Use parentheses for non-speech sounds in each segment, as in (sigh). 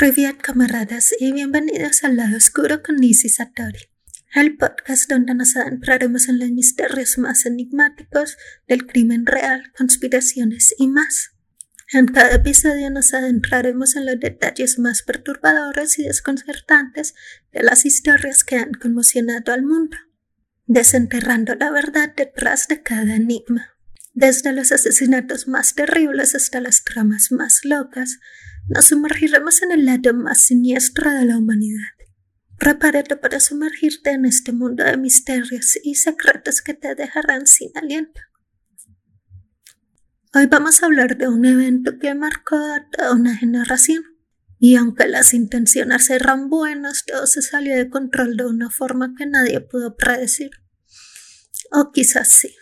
Privet camaradas y bienvenidos al lado oscuro con Nisi Satori, el podcast donde nos adentraremos en los misterios más enigmáticos del crimen real, conspiraciones y más. En cada episodio nos adentraremos en los detalles más perturbadores y desconcertantes de las historias que han conmocionado al mundo, desenterrando la verdad detrás de cada enigma. Desde los asesinatos más terribles hasta las tramas más locas, nos sumergiremos en el lado más siniestro de la humanidad. Prepárate para sumergirte en este mundo de misterios y secretos que te dejarán sin aliento. Hoy vamos a hablar de un evento que marcó a toda una generación. Y aunque las intenciones eran buenas, todo se salió de control de una forma que nadie pudo predecir. O quizás sí.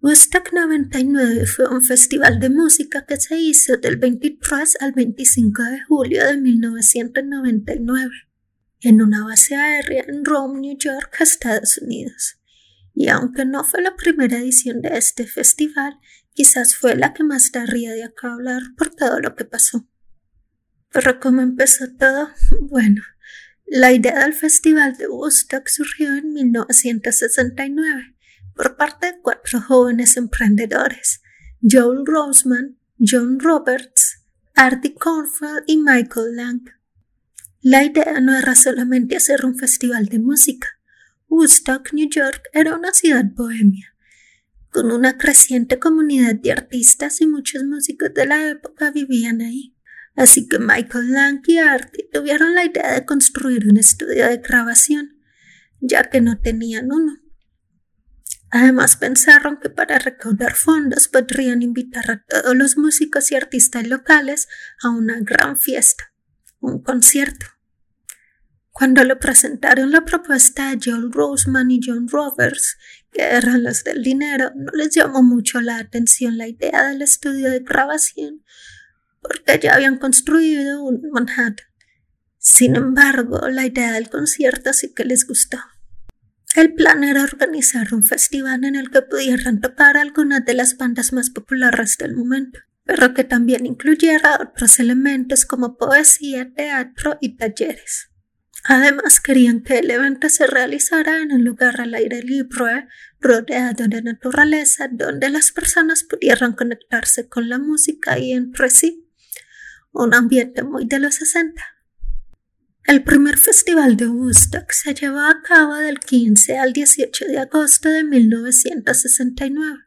Woodstock 99 fue un festival de música que se hizo del 23 al 25 de julio de 1999 en una base aérea en Rome, New York, Estados Unidos. Y aunque no fue la primera edición de este festival, quizás fue la que más daría de acá hablar por todo lo que pasó. Pero ¿cómo empezó todo? (laughs) Bueno, la idea del festival de Woodstock surgió en 1969 por parte de cuatro jóvenes emprendedores, Joel Roseman, John Roberts, Artie Cornfield y Michael Lang. La idea no era solamente hacer un festival de música. Woodstock, New York, era una ciudad bohemia, con una creciente comunidad de artistas y muchos músicos de la época vivían ahí. Así que Michael Lang y Artie tuvieron la idea de construir un estudio de grabación, ya que no tenían uno. Además pensaron que para recaudar fondos podrían invitar a todos los músicos y artistas locales a una gran fiesta, un concierto. Cuando le presentaron la propuesta a Joel Roseman y John Roberts, que eran los del dinero, no les llamó mucho la atención la idea del estudio de grabación, porque ya habían construido un Manhattan. Sin embargo, la idea del concierto sí que les gustó. El plan era organizar un festival en el que pudieran tocar algunas de las bandas más populares del momento, pero que también incluyera otros elementos como poesía, teatro y talleres. Además, querían que el evento se realizara en un lugar al aire libre, rodeado de naturaleza, donde las personas pudieran conectarse con la música y entre sí. Un ambiente muy de los 60. El primer festival de Woodstock se llevó a cabo del 15 al 18 de agosto de 1969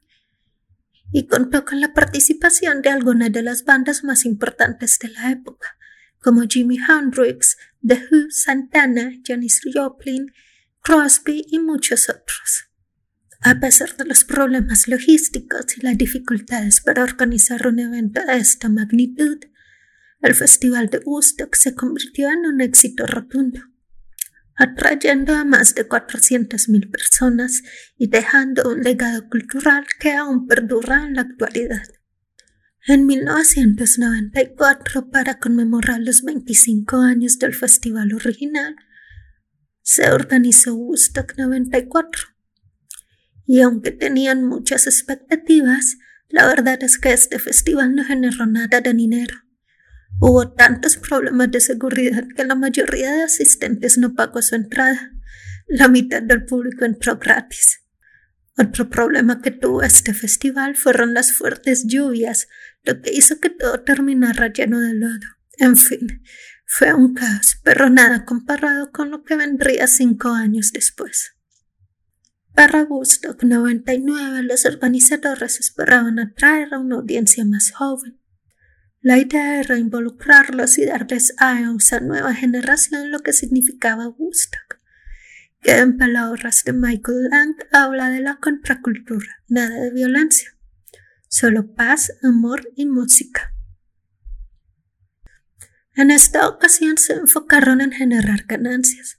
y contó con la participación de algunas de las bandas más importantes de la época, como Jimi Hendrix, The Who, Santana, Janis Joplin, Crosby y muchos otros. A pesar de los problemas logísticos y las dificultades para organizar un evento de esta magnitud, el Festival de Woodstock se convirtió en un éxito rotundo, atrayendo a más de 400.000 personas y dejando un legado cultural que aún perdura en la actualidad. En 1994, para conmemorar los 25 años del festival original, se organizó Woodstock 94. Y aunque tenían muchas expectativas, la verdad es que este festival no generó nada de dinero. Hubo tantos problemas de seguridad que la mayoría de asistentes no pagó su entrada. La mitad del público entró gratis. Otro problema que tuvo este festival fueron las fuertes lluvias, lo que hizo que todo terminara lleno de lodo. En fin, fue un caos, pero nada comparado con lo que vendría cinco años después. Para Woodstock 99, los organizadores esperaban atraer a una audiencia más joven. La idea era involucrarlos y darles a esa nueva generación lo que significaba Woodstock. Que en palabras de Michael Lang habla de la contracultura, nada de violencia, solo paz, amor y música. En esta ocasión se enfocaron en generar ganancias,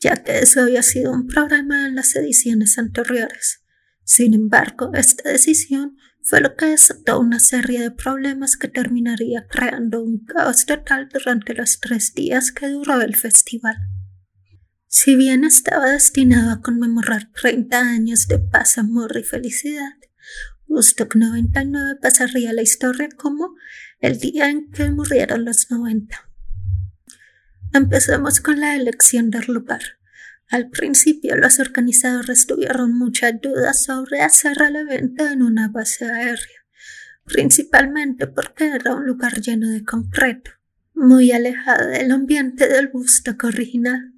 ya que eso había sido un problema en las ediciones anteriores. Sin embargo, esta decisión fue lo que desató una serie de problemas que terminaría creando un caos total durante los tres días que duró el festival. Si bien estaba destinado a conmemorar 30 años de paz, amor y felicidad, Woodstock 99 pasaría la historia como el día en que murieron los 90. Empezamos con la elección del lugar. Al principio los organizadores tuvieron muchas dudas sobre hacer el evento en una base aérea, principalmente porque era un lugar lleno de concreto, muy alejado del ambiente del Woodstock original.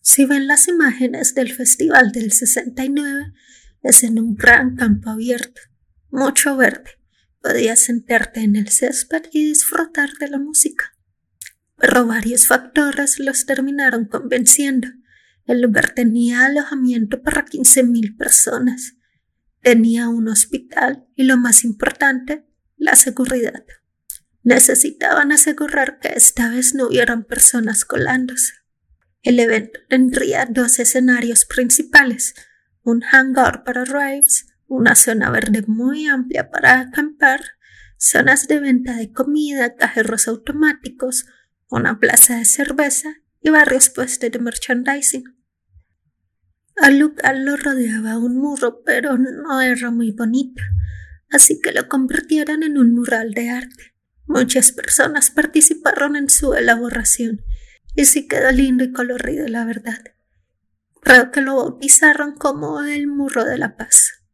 Si ven las imágenes del festival del 69, es en un gran campo abierto, mucho verde. Podías sentarte en el césped y disfrutar de la música. Pero varios factores los terminaron convenciendo. El lugar tenía alojamiento para 15.000 personas. Tenía un hospital y lo más importante, la seguridad. Necesitaban asegurar que esta vez no hubieran personas colándose. El evento tendría dos escenarios principales, un hangar para raves, una zona verde muy amplia para acampar, zonas de venta de comida, cajeros automáticos, una plaza de cerveza y varios puestos de merchandising. Al lugar lo rodeaba un muro, pero no era muy bonito, así que lo convirtieron en un mural de arte. Muchas personas participaron en su elaboración y sí quedó lindo y colorido, la verdad. Creo que lo bautizaron como el Muro de la Paz.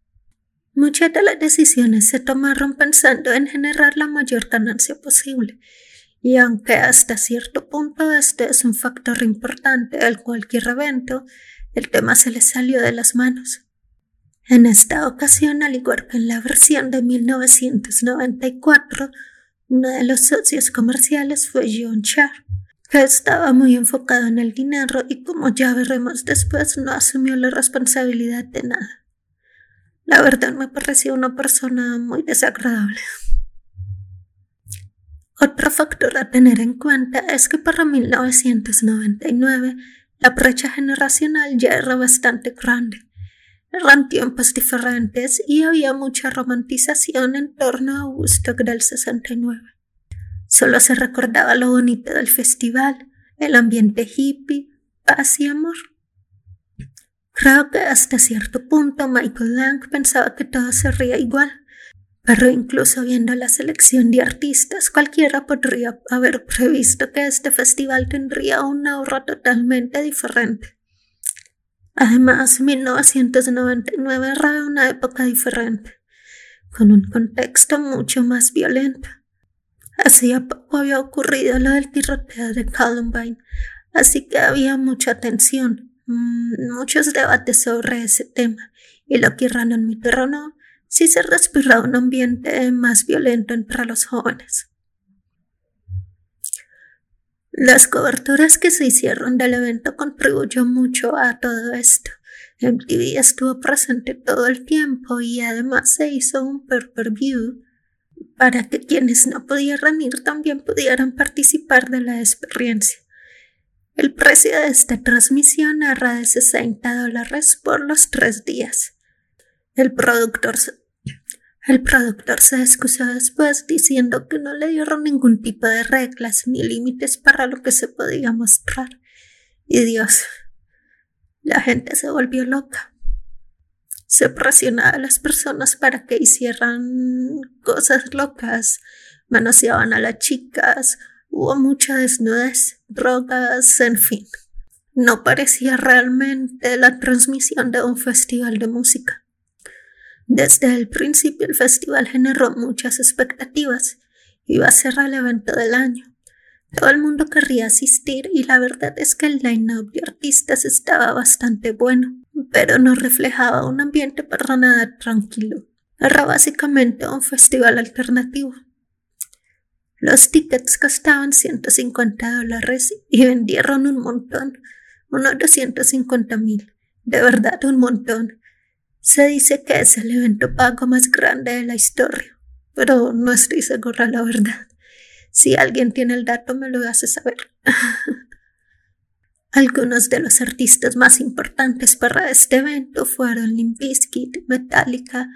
Muchas de las decisiones se tomaron pensando en generar la mayor ganancia posible, y aunque hasta cierto punto este es un factor importante en cualquier evento, el tema se le salió de las manos. En esta ocasión, al igual que en la versión de 1994, uno de los socios comerciales fue John Char, que estaba muy enfocado en el dinero y como ya veremos después no asumió la responsabilidad de nada. La verdad me pareció una persona muy desagradable. Otro factor a tener en cuenta es que para 1999 la brecha generacional ya era bastante grande. Eran tiempos diferentes y había mucha romantización en torno a Woodstock del 69. Solo se recordaba lo bonito del festival, el ambiente hippie, paz y amor. Creo que hasta cierto punto Michael Lang pensaba que todo sería igual, pero incluso viendo la selección de artistas, cualquiera podría haber previsto que este festival tendría una aura totalmente diferente. Además, 1999 era una época diferente, con un contexto mucho más violento. Hacía poco había ocurrido lo del tiroteo de Columbine, así que había mucha tensión, mm, muchos debates sobre ese tema, y lo que quieran admitir o no, sí se respiraba un ambiente más violento entre los jóvenes. Las coberturas que se hicieron del evento contribuyó mucho a todo esto. MTV estuvo presente todo el tiempo y además se hizo un pay-per-view para que quienes no pudieran ir también pudieran participar de la experiencia. El precio de esta transmisión era de 60 dólares por los tres días. El productor, el productor se excusó después diciendo que no le dieron ningún tipo de reglas ni límites para lo que se podía mostrar. Y Dios, la gente se volvió loca se presionaba a las personas para que hicieran cosas locas, manoseaban a las chicas, hubo mucha desnudez, drogas, en fin. No parecía realmente la transmisión de un festival de música. Desde el principio el festival generó muchas expectativas. Iba a ser el evento del año. Todo el mundo querría asistir y la verdad es que el line-up de artistas estaba bastante bueno pero no reflejaba un ambiente para nada tranquilo. Era básicamente un festival alternativo. Los tickets costaban 150 dólares y vendieron un montón, unos 250 mil. De verdad, un montón. Se dice que es el evento pago más grande de la historia, pero no estoy segura la verdad. Si alguien tiene el dato, me lo hace saber. (laughs) Algunos de los artistas más importantes para este evento fueron Limp Bizkit, Metallica,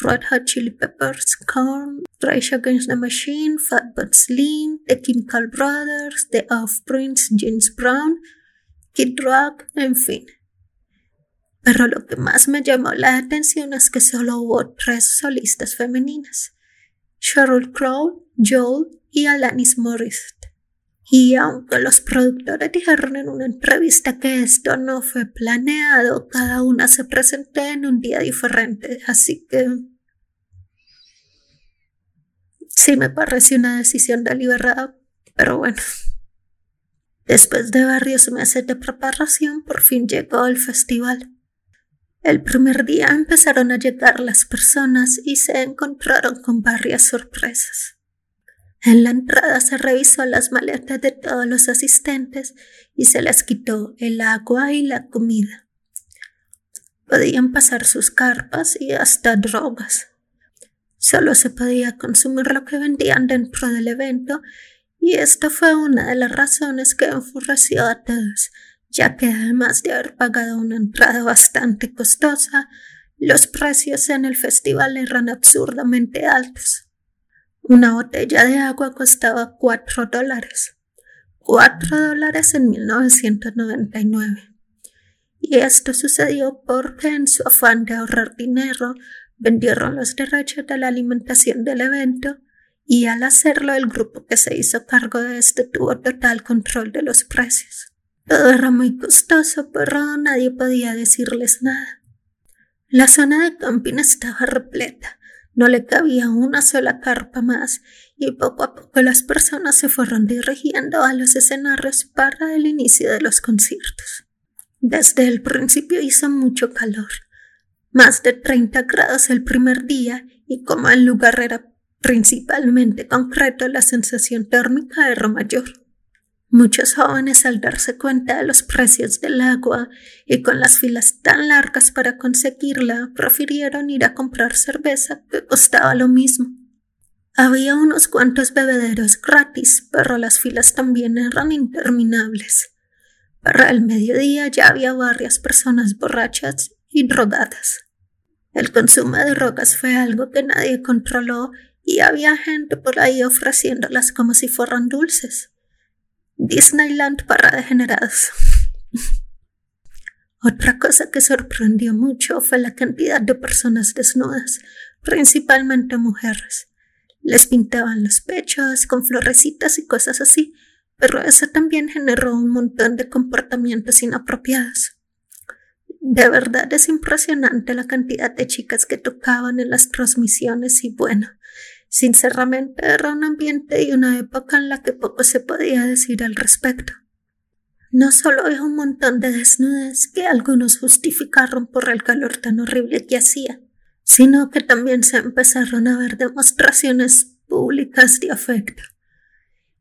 Red Hot Chili Peppers, Korn, Rage Against the Machine, Fatboy Slim, The Chemical Brothers, The Offsprings, James Brown, Kid Rock, en fin. Pero lo que más me llamó la atención es que solo hubo tres solistas femeninas, Sheryl Crow, Joel y Alanis Morissette Y aunque los productores dijeron en una entrevista que esto no fue planeado, cada una se presentó en un día diferente, así que sí me pareció una decisión deliberada, pero bueno. Después de varios meses de preparación, por fin llegó el festival. El primer día empezaron a llegar las personas y se encontraron con varias sorpresas. En la entrada se revisó las maletas de todos los asistentes y se les quitó el agua y la comida. Podían pasar sus carpas y hasta drogas. Solo se podía consumir lo que vendían dentro del evento y esta fue una de las razones que enfureció a todos, ya que además de haber pagado una entrada bastante costosa, los precios en el festival eran absurdamente altos. Una botella de agua costaba cuatro dólares. Cuatro dólares en 1999. Y esto sucedió porque en su afán de ahorrar dinero vendieron los derechos de la alimentación del evento y al hacerlo el grupo que se hizo cargo de esto tuvo total control de los precios. Todo era muy costoso, pero nadie podía decirles nada. La zona de camping estaba repleta no le cabía una sola carpa más y poco a poco las personas se fueron dirigiendo a los escenarios para el inicio de los conciertos. Desde el principio hizo mucho calor, más de 30 grados el primer día y como el lugar era principalmente concreto la sensación térmica era mayor. Muchos jóvenes al darse cuenta de los precios del agua y con las filas tan largas para conseguirla, prefirieron ir a comprar cerveza que costaba lo mismo. Había unos cuantos bebederos gratis, pero las filas también eran interminables. Para el mediodía ya había varias personas borrachas y drogadas. El consumo de drogas fue algo que nadie controló y había gente por ahí ofreciéndolas como si fueran dulces. Disneyland para degenerados. Otra cosa que sorprendió mucho fue la cantidad de personas desnudas, principalmente mujeres. Les pintaban los pechos con florecitas y cosas así, pero eso también generó un montón de comportamientos inapropiados. De verdad es impresionante la cantidad de chicas que tocaban en las transmisiones y bueno, Sinceramente era un ambiente y una época en la que poco se podía decir al respecto. No solo había un montón de desnudes que algunos justificaron por el calor tan horrible que hacía, sino que también se empezaron a ver demostraciones públicas de afecto.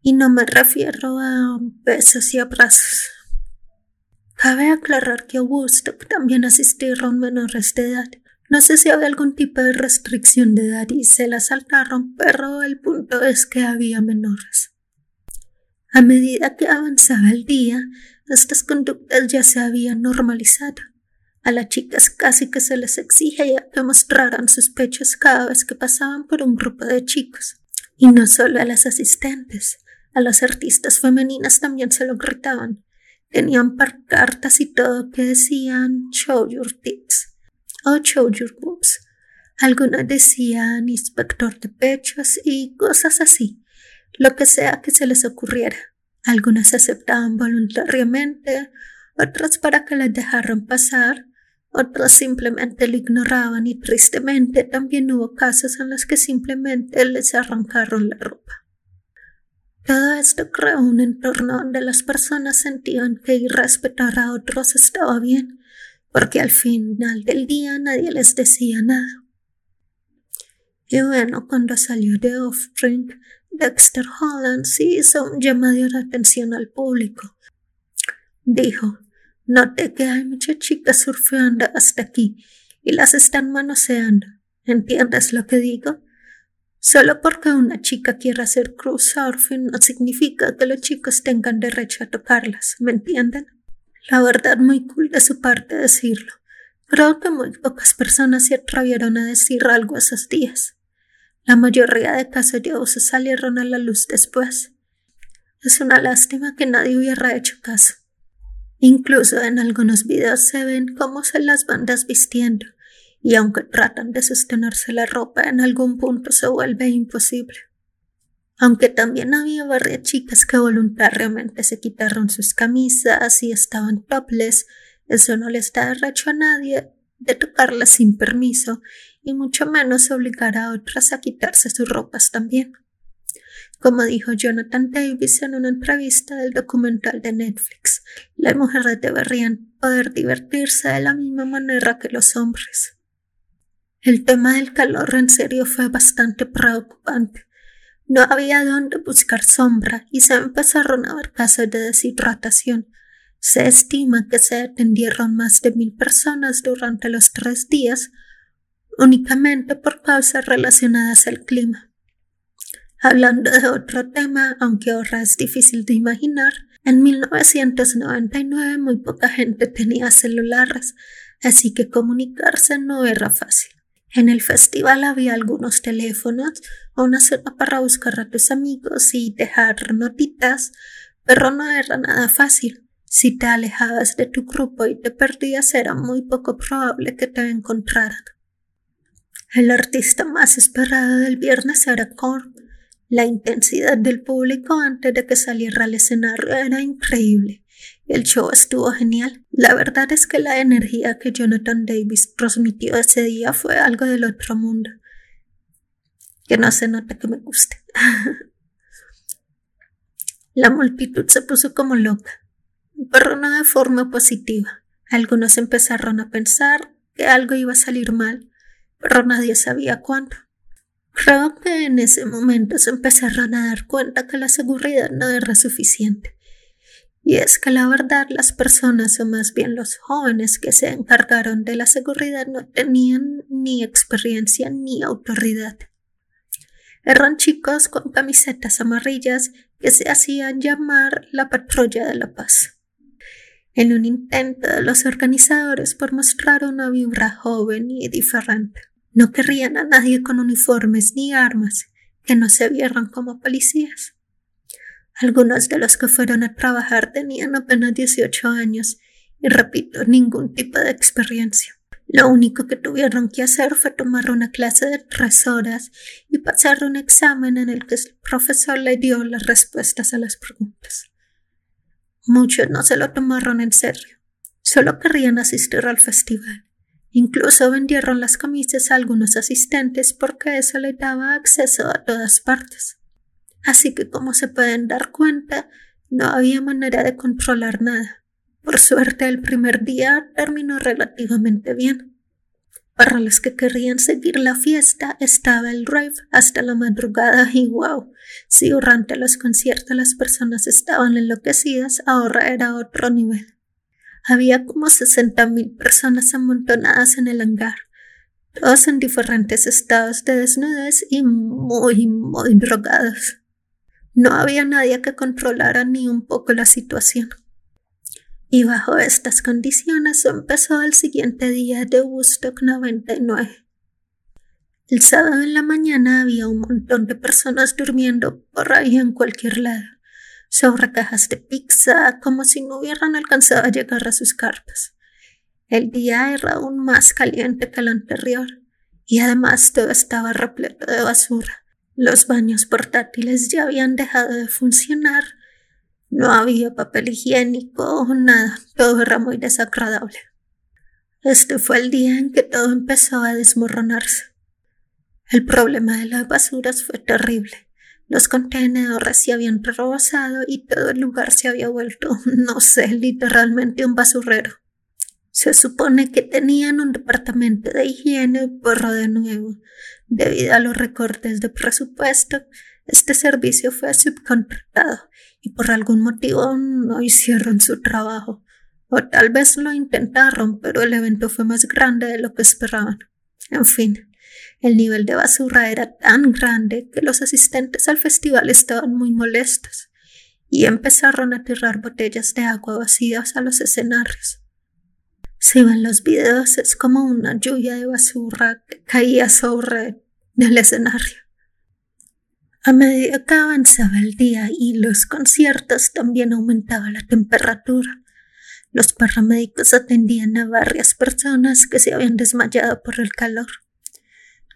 Y no me refiero a besos y abrazos. Cabe aclarar que Augusto también asistieron menores de edad, no sé si había algún tipo de restricción de edad y se la saltaron, pero el punto es que había menores. A medida que avanzaba el día, estas conductas ya se habían normalizado. A las chicas casi que se les exigía que mostraran sus pechos cada vez que pasaban por un grupo de chicos. Y no solo a las asistentes, a las artistas femeninas también se lo gritaban. Tenían cartas y todo que decían show your tits o show your boobs. Algunas decían inspector de pechos y cosas así, lo que sea que se les ocurriera. Algunas aceptaban voluntariamente, otras para que les dejaran pasar, otras simplemente lo ignoraban y tristemente también hubo casos en los que simplemente les arrancaron la ropa. Todo esto creó un entorno donde las personas sentían que ir a a otros estaba bien porque al final del día nadie les decía nada. Y bueno, cuando salió de Offspring, Dexter Holland sí hizo un llamado de atención al público. Dijo, noté que hay muchas chicas surfeando hasta aquí y las están manoseando. ¿Entiendes lo que digo? Solo porque una chica quiera hacer cruise surfing no significa que los chicos tengan derecho a tocarlas, ¿me entienden? La verdad, muy cool de su parte decirlo. Creo que muy pocas personas se atrevieron a decir algo esos días. La mayoría de casos abuso salieron a la luz después. Es una lástima que nadie hubiera hecho caso. Incluso en algunos videos se ven cómo se las bandas vistiendo, y aunque tratan de sostenerse la ropa, en algún punto se vuelve imposible. Aunque también había varias chicas que voluntariamente se quitaron sus camisas y estaban topless, eso no les da derecho a nadie de tocarlas sin permiso y mucho menos obligar a otras a quitarse sus ropas también. Como dijo Jonathan Davis en una entrevista del documental de Netflix, las mujeres deberían poder divertirse de la misma manera que los hombres. El tema del calor en serio fue bastante preocupante no había dónde buscar sombra y se empezaron a ver casos de deshidratación. Se estima que se atendieron más de mil personas durante los tres días, únicamente por causas relacionadas al clima. Hablando de otro tema, aunque ahora es difícil de imaginar, en 1999 muy poca gente tenía celulares, así que comunicarse no era fácil. En el festival había algunos teléfonos, una zona para buscar a tus amigos y dejar notitas, pero no era nada fácil. Si te alejabas de tu grupo y te perdías, era muy poco probable que te encontraran. El artista más esperado del viernes era Korn. La intensidad del público antes de que saliera al escenario era increíble. El show estuvo genial. La verdad es que la energía que Jonathan Davis transmitió ese día fue algo del otro mundo. Que no se nota que me guste. (laughs) la multitud se puso como loca, pero no de forma positiva. Algunos empezaron a pensar que algo iba a salir mal, pero nadie sabía cuándo. Creo que en ese momento se empezaron a dar cuenta que la seguridad no era suficiente y es que la verdad las personas, o más bien los jóvenes que se encargaron de la seguridad, no tenían ni experiencia ni autoridad. Eran chicos con camisetas amarillas que se hacían llamar la patrulla de la paz. En un intento de los organizadores por mostrar una vibra joven y diferente, no querrían a nadie con uniformes ni armas que no se vieran como policías. Algunos de los que fueron a trabajar tenían apenas 18 años y repito, ningún tipo de experiencia. Lo único que tuvieron que hacer fue tomar una clase de tres horas y pasar un examen en el que el profesor le dio las respuestas a las preguntas. Muchos no se lo tomaron en serio, solo querían asistir al festival. Incluso vendieron las camisas a algunos asistentes porque eso le daba acceso a todas partes. Así que como se pueden dar cuenta, no había manera de controlar nada. Por suerte el primer día terminó relativamente bien. Para los que querían seguir la fiesta estaba el rave hasta la madrugada y wow, si durante los conciertos las personas estaban enloquecidas, ahora era otro nivel. Había como sesenta mil personas amontonadas en el hangar, todos en diferentes estados de desnudez y muy, muy drogados. No había nadie que controlara ni un poco la situación. Y bajo estas condiciones empezó el siguiente día de Woodstock 99. El sábado en la mañana había un montón de personas durmiendo por ahí en cualquier lado, sobre cajas de pizza, como si no hubieran alcanzado a llegar a sus cartas. El día era aún más caliente que el anterior, y además todo estaba repleto de basura. Los baños portátiles ya habían dejado de funcionar. No había papel higiénico o nada. Todo era muy desagradable. Este fue el día en que todo empezó a desmoronarse. El problema de las basuras fue terrible. Los contenedores se habían rebosado y todo el lugar se había vuelto, no sé, literalmente un basurero. Se supone que tenían un departamento de higiene, pero de nuevo, debido a los recortes de presupuesto, este servicio fue subcontratado y por algún motivo no hicieron su trabajo. O tal vez lo intentaron, pero el evento fue más grande de lo que esperaban. En fin, el nivel de basura era tan grande que los asistentes al festival estaban muy molestos y empezaron a tirar botellas de agua vacías a los escenarios. Si ven los videos, es como una lluvia de basura que caía sobre el escenario. A medida que avanzaba el día y los conciertos, también aumentaba la temperatura. Los paramédicos atendían a varias personas que se habían desmayado por el calor.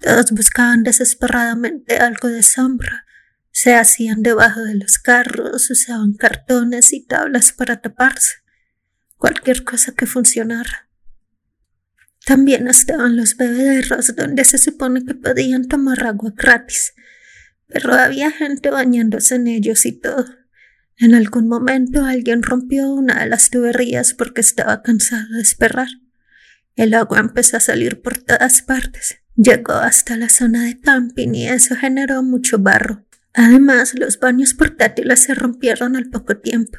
Todos buscaban desesperadamente algo de sombra. Se hacían debajo de los carros, usaban cartones y tablas para taparse. Cualquier cosa que funcionara. También estaban los bebederos donde se supone que podían tomar agua gratis, pero había gente bañándose en ellos y todo. En algún momento alguien rompió una de las tuberías porque estaba cansado de esperar. El agua empezó a salir por todas partes. Llegó hasta la zona de camping y eso generó mucho barro. Además, los baños portátiles se rompieron al poco tiempo.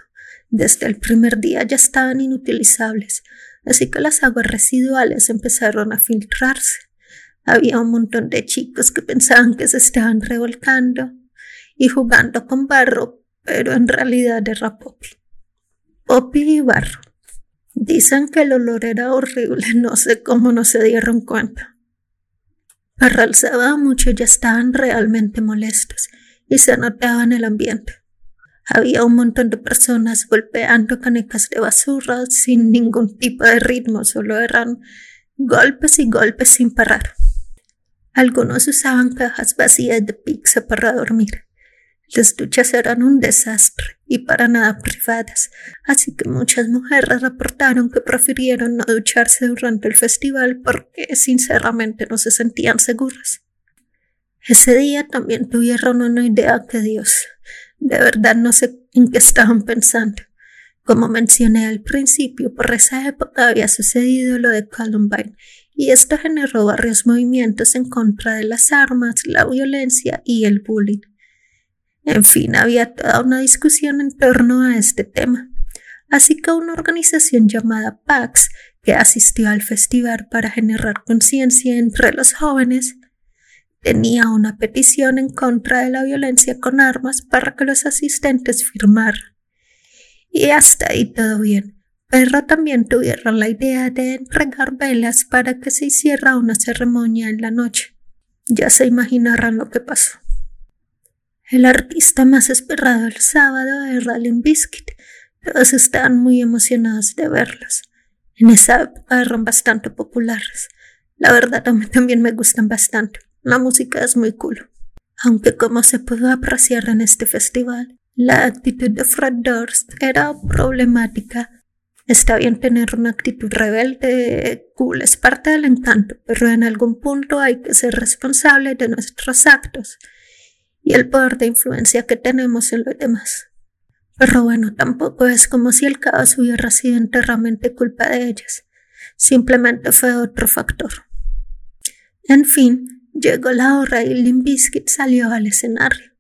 Desde el primer día ya estaban inutilizables, así que las aguas residuales empezaron a filtrarse. Había un montón de chicos que pensaban que se estaban revolcando y jugando con barro, pero en realidad era popi. Popi y barro. Dicen que el olor era horrible, no sé cómo no se dieron cuenta. Para el sábado muchos ya estaban realmente molestos y se notaba en el ambiente. Había un montón de personas golpeando canecas de basura sin ningún tipo de ritmo, solo eran golpes y golpes sin parar. Algunos usaban cajas vacías de pizza para dormir. Las duchas eran un desastre y para nada privadas, así que muchas mujeres reportaron que prefirieron no ducharse durante el festival porque sinceramente no se sentían seguras. Ese día también tuvieron una idea que Dios. De verdad no sé en qué estaban pensando. Como mencioné al principio, por esa época había sucedido lo de Columbine y esto generó varios movimientos en contra de las armas, la violencia y el bullying. En fin, había toda una discusión en torno a este tema. Así que una organización llamada PAX, que asistió al festival para generar conciencia entre los jóvenes, tenía una petición en contra de la violencia con armas para que los asistentes firmaran. Y hasta ahí todo bien pero también tuvieron la idea de entregar velas para que se hiciera una ceremonia en la noche. Ya se imaginarán lo que pasó. El artista más esperado el sábado era Limp Biscuit. Todos estaban muy emocionados de verlos. En esa época eran bastante populares. La verdad a mí también me gustan bastante. La música es muy cool. Aunque como se pudo apreciar en este festival, la actitud de Fred Durst era problemática Está bien tener una actitud rebelde, cool, es parte del encanto, pero en algún punto hay que ser responsable de nuestros actos y el poder de influencia que tenemos en los demás. Pero bueno, tampoco es como si el caos hubiera sido enteramente culpa de ellas. Simplemente fue otro factor. En fin, llegó la hora y Limp salió al escenario.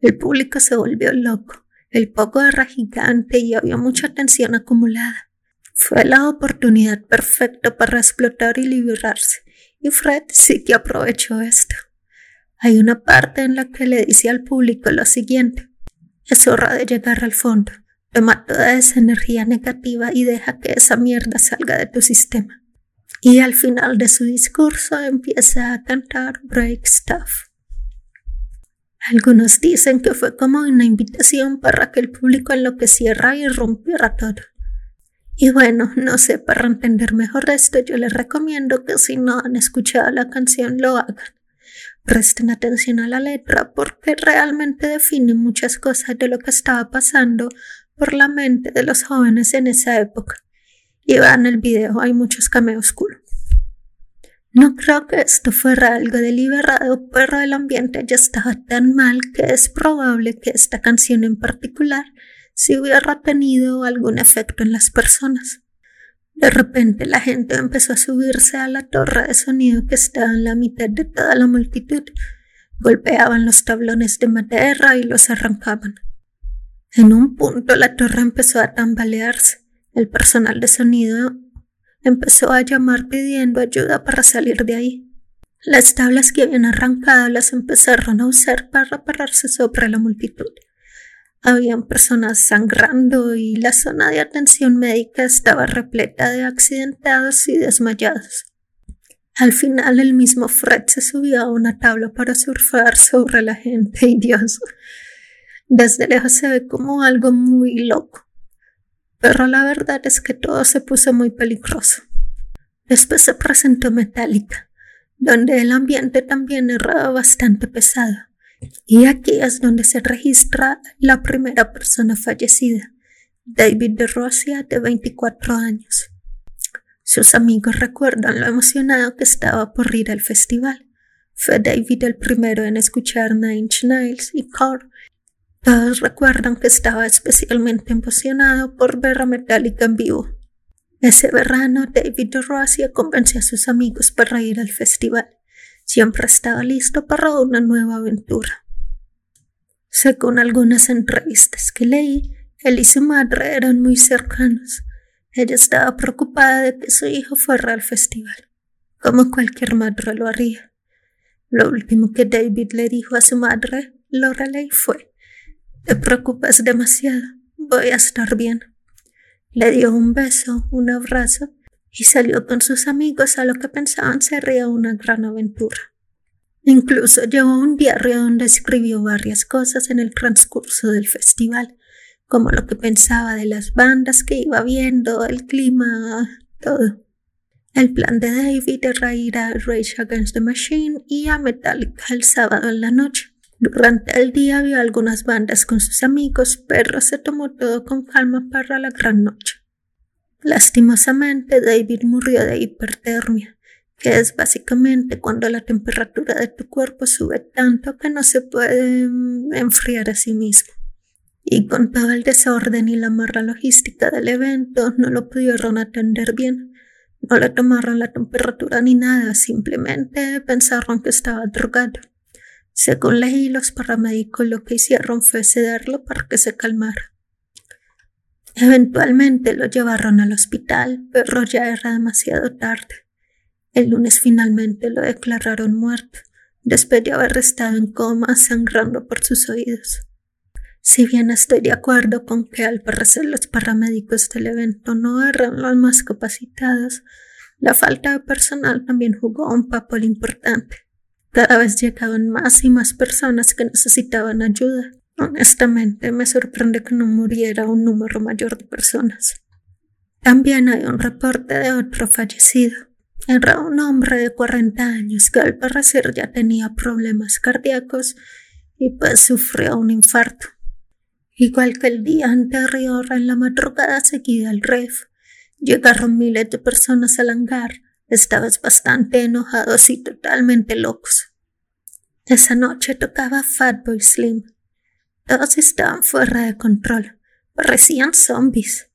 El público se volvió loco. El poco era gigante y había mucha tensión acumulada. Fue la oportunidad perfecta para explotar y liberarse, y Fred sí que aprovechó esto. Hay una parte en la que le dice al público lo siguiente. Es hora de llegar al fondo. Toma toda esa energía negativa y deja que esa mierda salga de tu sistema. Y al final de su discurso empieza a cantar Break Stuff. Algunos dicen que fue como una invitación para que el público enloqueciera y rompiera todo. Y bueno, no sé, para entender mejor esto, yo les recomiendo que si no han escuchado la canción lo hagan. Presten atención a la letra porque realmente define muchas cosas de lo que estaba pasando por la mente de los jóvenes en esa época. Y vean el video, hay muchos cameos cool. No creo que esto fuera algo deliberado, pero el ambiente ya estaba tan mal que es probable que esta canción en particular si hubiera tenido algún efecto en las personas. De repente la gente empezó a subirse a la torre de sonido que estaba en la mitad de toda la multitud. Golpeaban los tablones de madera y los arrancaban. En un punto la torre empezó a tambalearse. El personal de sonido empezó a llamar pidiendo ayuda para salir de ahí. Las tablas que habían arrancado las empezaron a usar para pararse sobre la multitud. Habían personas sangrando y la zona de atención médica estaba repleta de accidentados y desmayados. Al final el mismo Fred se subió a una tabla para surfear sobre la gente y Dios. Desde lejos se ve como algo muy loco. Pero la verdad es que todo se puso muy peligroso. Después se presentó Metallica, donde el ambiente también era bastante pesado Y aquí es donde se registra la primera persona fallecida, David de Rosia, de 24 años. Sus amigos recuerdan lo emocionado que estaba por ir al festival. Fue David el primero en escuchar Nine Inch Nails y Core. Todos recuerdan que estaba especialmente emocionado por ver a Metallica en vivo. Ese verano, David Rosia convenció a sus amigos para ir al festival. Siempre estaba listo para una nueva aventura. Según algunas entrevistas que leí, él y su madre eran muy cercanos. Ella estaba preocupada de que su hijo fuera al festival, como cualquier madre lo haría. Lo último que David le dijo a su madre, Lorelei, fue, Te preocupas demasiado, voy a estar bien. Le dio un beso, un abrazo y salió con sus amigos a lo que pensaban sería una gran aventura. Incluso llevó un diario donde escribió varias cosas en el transcurso del festival, como lo que pensaba de las bandas que iba viendo, el clima, todo. El plan de David era ir a Rage Against the Machine y a Metallica el sábado en la noche. Durante el día vio algunas bandas con sus amigos, pero se tomó todo con calma para la gran noche. Lastimosamente, David murió de hipertermia, que es básicamente cuando la temperatura de tu cuerpo sube tanto que no se puede mm, enfriar a sí mismo. Y con todo el desorden y la mala logística del evento, no lo pudieron atender bien. No le tomaron la temperatura ni nada, simplemente pensaron que estaba drogado. Según leí, los paramédicos lo que hicieron fue cederlo para que se calmara. Eventualmente lo llevaron al hospital, pero ya era demasiado tarde. El lunes finalmente lo declararon muerto, después de haber estado en coma sangrando por sus oídos. Si bien estoy de acuerdo con que al parecer los paramédicos del evento no eran los más capacitados, la falta de personal también jugó un papel importante. Cada vez llegaban más y más personas que necesitaban ayuda, Honestamente, me sorprende que no muriera un número mayor de personas. También hay un reporte de otro fallecido. Era un hombre de 40 años que al parecer ya tenía problemas cardíacos y pues sufrió un infarto. Igual que el día anterior, en la madrugada seguida al ref, llegaron miles de personas al hangar. Estabas bastante enojados y totalmente locos. Esa noche tocaba Fatboy Slim todos estaban fuera de control. Parecían zombies.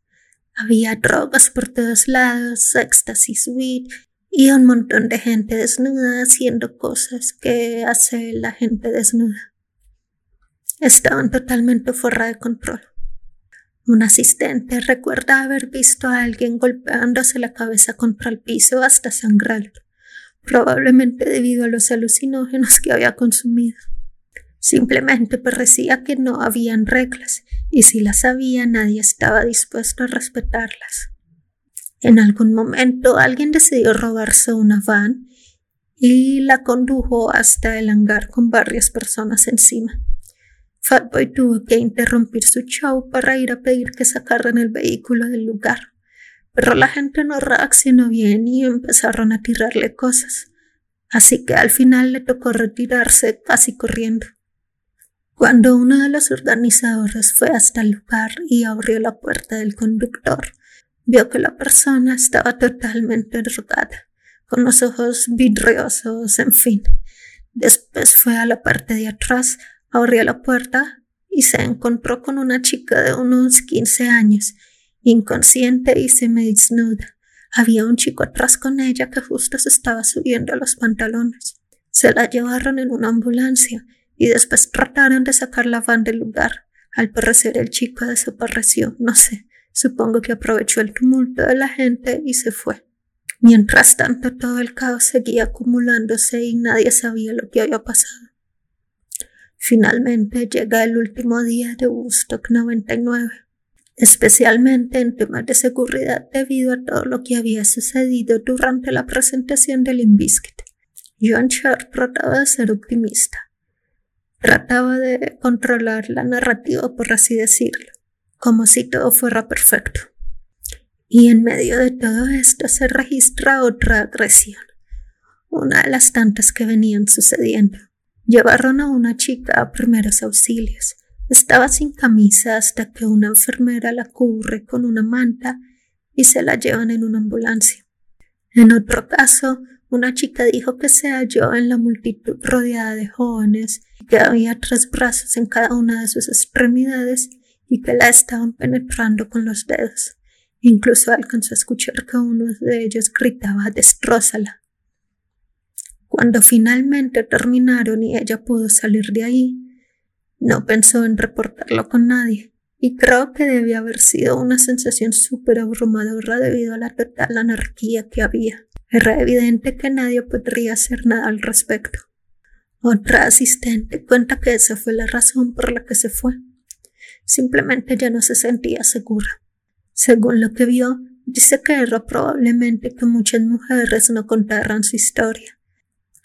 Había drogas por todos lados, éxtasis weed y un montón de gente desnuda haciendo cosas que hace la gente desnuda. Estaban totalmente fuera de control. Un asistente recuerda haber visto a alguien golpeándose la cabeza contra el piso hasta sangrar, probablemente debido a los alucinógenos que había consumido. Simplemente parecía que no habían reglas y si las había nadie estaba dispuesto a respetarlas. En algún momento alguien decidió robarse una van y la condujo hasta el hangar con varias personas encima. Fatboy tuvo que interrumpir su show para ir a pedir que sacaran el vehículo del lugar, pero la gente no reaccionó bien y empezaron a tirarle cosas, así que al final le tocó retirarse casi corriendo. Cuando uno de los organizadores fue hasta el lugar y abrió la puerta del conductor, vio que la persona estaba totalmente drogada, con los ojos vidriosos, en fin. Después fue a la parte de atrás, abrió la puerta y se encontró con una chica de unos 15 años, inconsciente y desnuda. Había un chico atrás con ella que justo se estaba subiendo a los pantalones. Se la llevaron en una ambulancia y después trataron de sacar la van del lugar. Al parecer el chico desapareció, no sé, supongo que aprovechó el tumulto de la gente y se fue. Mientras tanto todo el caos seguía acumulándose y nadie sabía lo que había pasado. Finalmente llega el último día de Woodstock 99, especialmente en temas de seguridad debido a todo lo que había sucedido durante la presentación del Inviskit. John Sharp trataba de ser optimista, Trataba de controlar la narrativa, por así decirlo, como si todo fuera perfecto. Y en medio de todo esto se registra otra agresión, una de las tantas que venían sucediendo. Llevaron a una chica a primeros auxilios. Estaba sin camisa hasta que una enfermera la cubre con una manta y se la llevan en una ambulancia. En otro caso, una chica dijo que se halló en la multitud rodeada de jóvenes que había tres brazos en cada una de sus extremidades y que la estaban penetrando con los dedos. Incluso alcanzó a escuchar que uno de ellos gritaba Destrózala. Cuando finalmente terminaron y ella pudo salir de ahí, no pensó en reportarlo con nadie, y creo que debía haber sido una sensación súper abrumadora debido a la total anarquía que había. Era evidente que nadie podría hacer nada al respecto. Otra asistente cuenta que esa fue la razón por la que se fue. Simplemente ya no se sentía segura. Según lo que vio, dice que era probablemente que muchas mujeres no contaran su historia.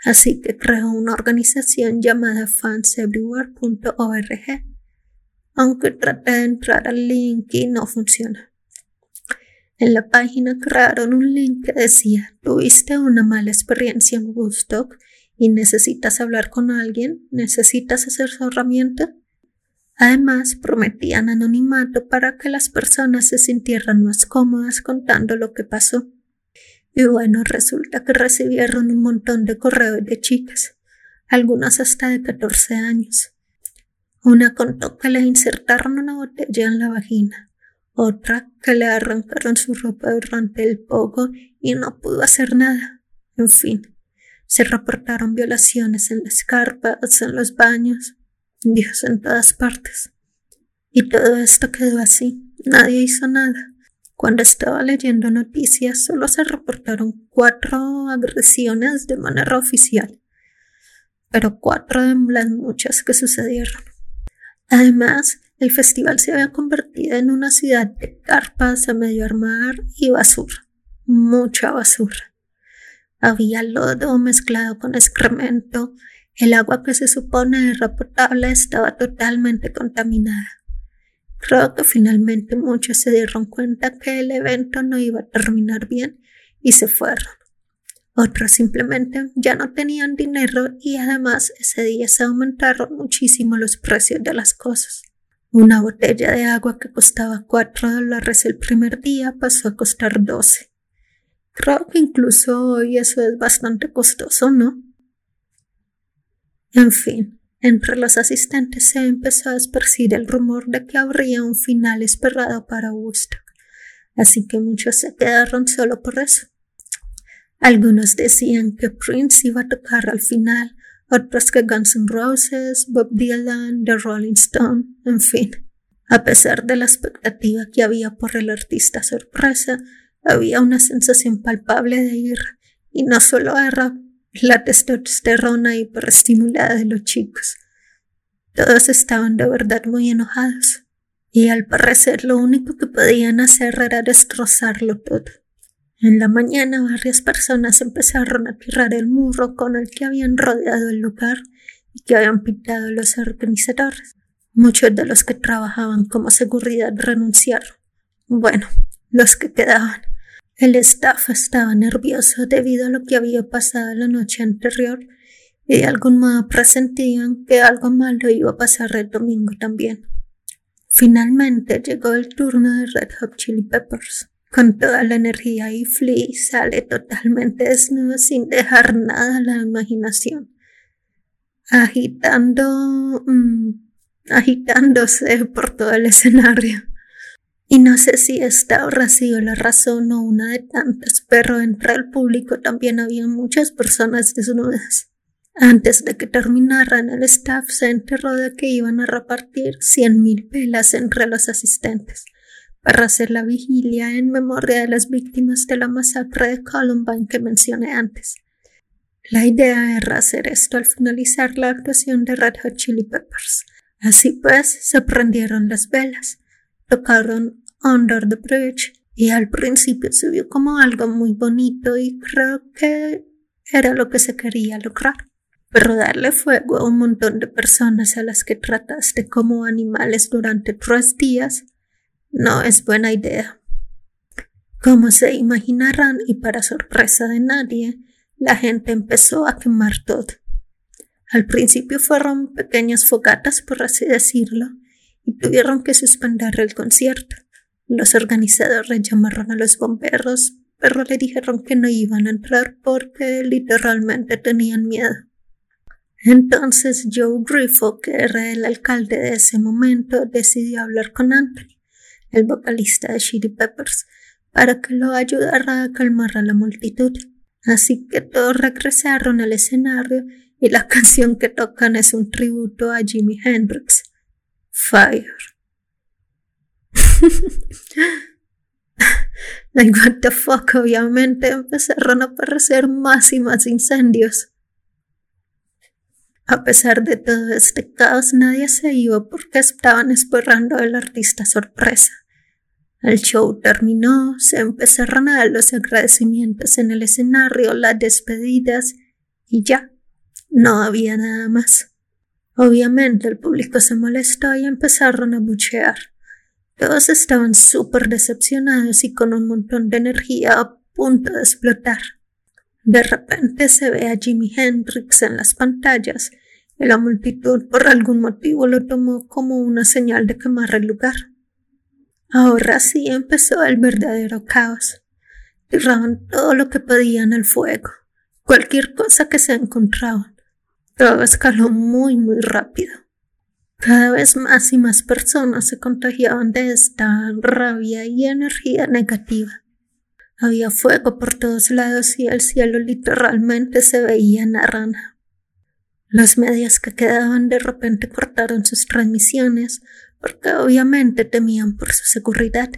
Así que creó una organización llamada fanseverywhere.org, aunque trata de entrar al link y no funciona. En la página crearon un link que decía, tuviste una mala experiencia en Woodstock y necesitas hablar con alguien, necesitas asesoramiento. Además, prometían anonimato para que las personas se sintieran más cómodas contando lo que pasó. Y bueno, resulta que recibieron un montón de correos de chicas, algunas hasta de 14 años. Una contó que le insertaron una botella en la vagina, otra que le arrancaron su ropa durante el poco y no pudo hacer nada. En fin, se reportaron violaciones en las carpas, en los baños, Dios en todas partes. Y todo esto quedó así. Nadie hizo nada. Cuando estaba leyendo noticias, solo se reportaron cuatro agresiones de manera oficial, pero cuatro de las muchas que sucedieron. Además, el festival se había convertido en una ciudad de carpas a medio armar y basura, mucha basura. Había lodo mezclado con excremento el agua que se supone era potable estaba totalmente contaminada. Creo que finalmente muchos se dieron cuenta que el evento no iba a terminar bien y se fueron. Otros simplemente ya no tenían dinero y además ese día se aumentaron muchísimo los precios de las cosas. Una botella de agua que costaba cuatro dólares el primer día pasó a costar doce. Creo que incluso hoy eso es bastante costoso, ¿no? En fin, entre los asistentes se empezó a esparcir el rumor de que habría un final esperado para Woodstock, así que muchos se quedaron solo por eso. Algunos decían que Prince iba a tocar al final, otros que Guns N' Roses, Bob Dylan, The Rolling Stone, en fin. A pesar de la expectativa que había por el artista sorpresa, había una sensación palpable de ir, y no solo era la testosterona hiperestimulada de los chicos. Todos estaban de verdad muy enojados y al parecer lo único que podían hacer era destrozarlo todo. En la mañana varias personas empezaron a tirar el muro con el que habían rodeado el lugar y que habían pintado los organizadores. Muchos de los que trabajaban como seguridad renunciaron. Bueno, los que quedaban. El staff estaba nervioso debido a lo que había pasado la noche anterior y de algún modo presentían que algo malo iba a pasar el domingo también. Finalmente llegó el turno de Red Hot Chili Peppers. Con toda la energía y Flea sale totalmente desnudo sin dejar nada a la imaginación. Agitando... Mm, agitándose por todo el escenario. Y no sé si esta habrá sido la razón o una de tantas, pero entre el público también había muchas personas desnudas. Antes de que terminaran, el staff se enteró de que iban a repartir cien mil velas entre los asistentes para hacer la vigilia en memoria de las víctimas de la masacre de Columbine que mencioné antes. La idea era hacer esto al finalizar la actuación de Red Hot Chili Peppers. Así pues, se prendieron las velas tocaron Under the Bridge y al principio se vio como algo muy bonito y creo que era lo que se quería lograr. Pero darle fuego a un montón de personas a las que trataste como animales durante tres días no es buena idea. Como se imaginarán y para sorpresa de nadie, la gente empezó a quemar todo. Al principio fueron pequeñas fogatas, por así decirlo, y tuvieron que suspender el concierto. Los organizadores llamaron a los bomberos, pero le dijeron que no iban a entrar porque literalmente tenían miedo. Entonces Joe Griffo, que era el alcalde de ese momento, decidió hablar con Anthony, el vocalista de Chili Peppers, para que lo ayudara a calmar a la multitud. Así que todos regresaron al escenario y la (laughs) canción que tocan es un tributo a Jimi Hendrix, Fire. (laughs) like what the fuck, obviamente empezaron a aparecer más y más incendios. A pesar de todo este caos, nadie se iba porque estaban esperando al artista sorpresa. El show terminó, se empezaron a dar los agradecimientos en el escenario, las despedidas y ya, no había nada más. Obviamente el público se molestó y empezaron a buchear. Todos estaban súper decepcionados y con un montón de energía a punto de explotar. De repente se ve a Jimi Hendrix en las pantallas y la multitud por algún motivo lo tomó como una señal de quemar el lugar. Ahora sí empezó el verdadero caos. Tiraban todo lo que podían al fuego, cualquier cosa que se encontraban. Todo escaló muy, muy rápido. Cada vez más y más personas se contagiaban de esta rabia y energía negativa. Había fuego por todos lados y el cielo literalmente se veía naranja. Los medios que quedaban de repente cortaron sus transmisiones porque obviamente temían por su seguridad.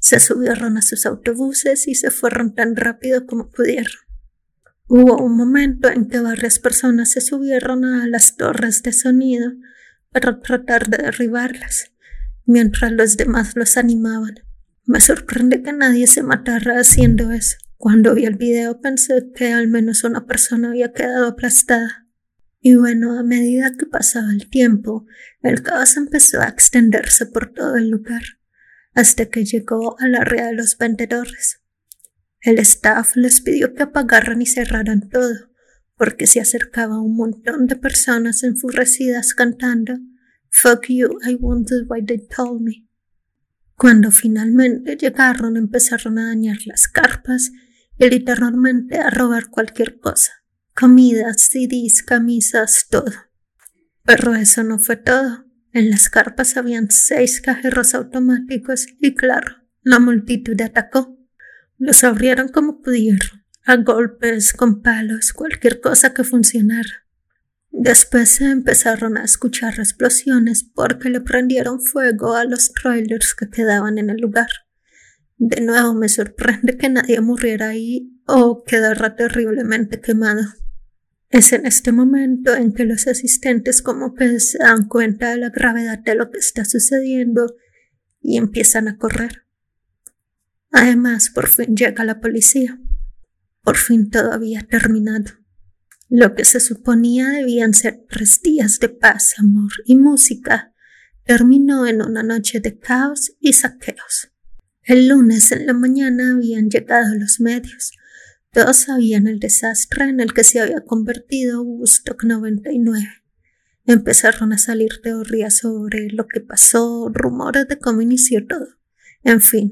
Se subieron a sus autobuses y se fueron tan rápido como pudieron. Hubo un momento en que varias personas se subieron a las torres de sonido para tratar de derribarlas, mientras los demás los animaban. Me sorprende que nadie se matara haciendo eso. Cuando vi el video pensé que al menos una persona había quedado aplastada. Y bueno, a medida que pasaba el tiempo, el caos empezó a extenderse por todo el lugar, hasta que llegó al área de los vendedores. El staff les pidió que apagaran y cerraran todo, porque se acercaba un montón de personas enfurecidas cantando Fuck you, I wanted what they told me. Cuando finalmente llegaron empezaron a dañar las carpas y literalmente a robar cualquier cosa comidas, CDs, camisas, todo. Pero eso no fue todo. En las carpas habían seis cajeros automáticos y claro, la multitud atacó. Los abrieron como pudieron, a golpes, con palos, cualquier cosa que funcionara. Después empezaron a escuchar explosiones porque le prendieron fuego a los trailers que quedaban en el lugar. De nuevo me sorprende que nadie muriera ahí o quedara terriblemente quemado. Es en este momento en que los asistentes como que se dan cuenta de la gravedad de lo que está sucediendo y empiezan a correr. Además, por fin llega la policía. Por fin todo había terminado. Lo que se suponía debían ser tres días de paz, amor y música terminó en una noche de caos y saqueos. El lunes en la mañana habían llegado los medios todos sabían el desastre en el que se había convertido Woodstock 99. Empezaron a salir teorías sobre lo que pasó, rumores de cómo inició todo. En fin,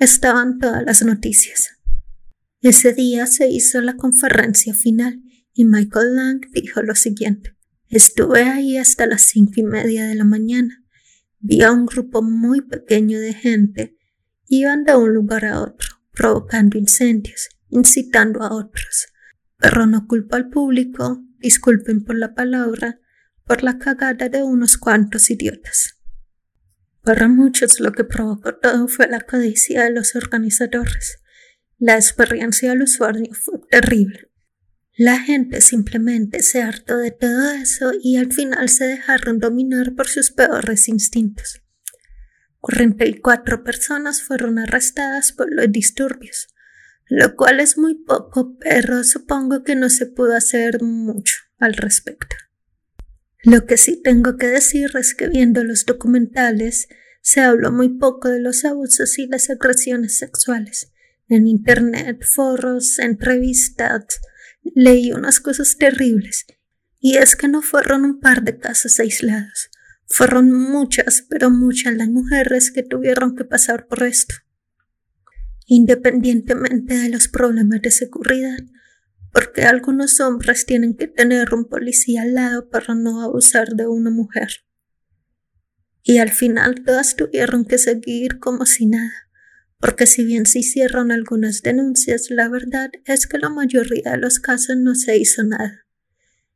estaban todas las noticias. Ese día se hizo la conferencia final y Michael Lang dijo lo siguiente. Estuve ahí hasta las cinco y media de la mañana. Vi a un grupo muy pequeño de gente. Iban de un lugar a otro, provocando incendios incitando a otros. Pero no culpo al público, disculpen por la palabra, por la cagada de unos cuantos idiotas. Para muchos lo que provocó todo fue la codicia de los organizadores. La experiencia del usuario fue terrible. La gente simplemente se hartó de todo eso y al final se dejaron dominar por sus peores instintos. 44 personas fueron arrestadas por los disturbios, lo cual es muy poco, pero supongo que no se pudo hacer mucho al respecto. Lo que sí tengo que decir es que viendo los documentales se habló muy poco de los abusos y las agresiones sexuales. En internet, foros, entrevistas, leí unas cosas terribles Y es que no fueron un par de casos aislados, fueron muchas, pero muchas las mujeres que tuvieron que pasar por esto. Independientemente de los problemas de seguridad, porque algunos hombres tienen que tener un policía al lado para no abusar de una mujer. Y al final todas tuvieron que seguir como si nada, porque si bien se hicieron algunas denuncias, la verdad es que la mayoría de los casos no se hizo nada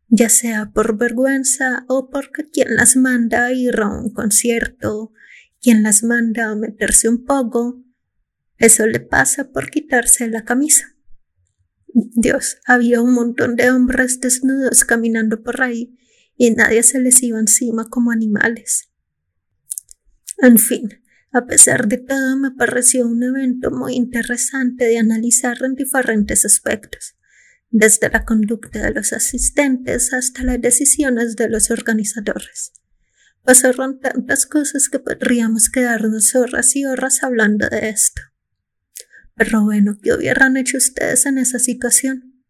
ya sea por vergüenza o porque quien las manda a ir a un concierto, quien las manda a meterse un poco, eso le pasa por quitarse la camisa. Dios, había un montón de hombres desnudos caminando por ahí y nadie se les iba encima como animales. En fin, a pesar de todo me pareció un evento muy interesante de analizar en diferentes aspectos desde la conducta de los asistentes hasta las decisiones de los organizadores. Pasaron tantas cosas que podríamos quedarnos horas y horas hablando de esto. Pero bueno, ¿qué hubieran hecho ustedes en esa situación?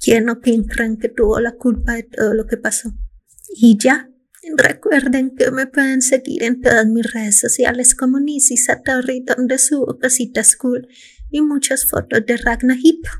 ¿Quién o quién creen que tuvo la culpa de todo lo que pasó? Y ya, recuerden que me pueden seguir en todas mis redes sociales como Nisi Satori, donde subo casitas cool y muchas fotos de Ragnajito.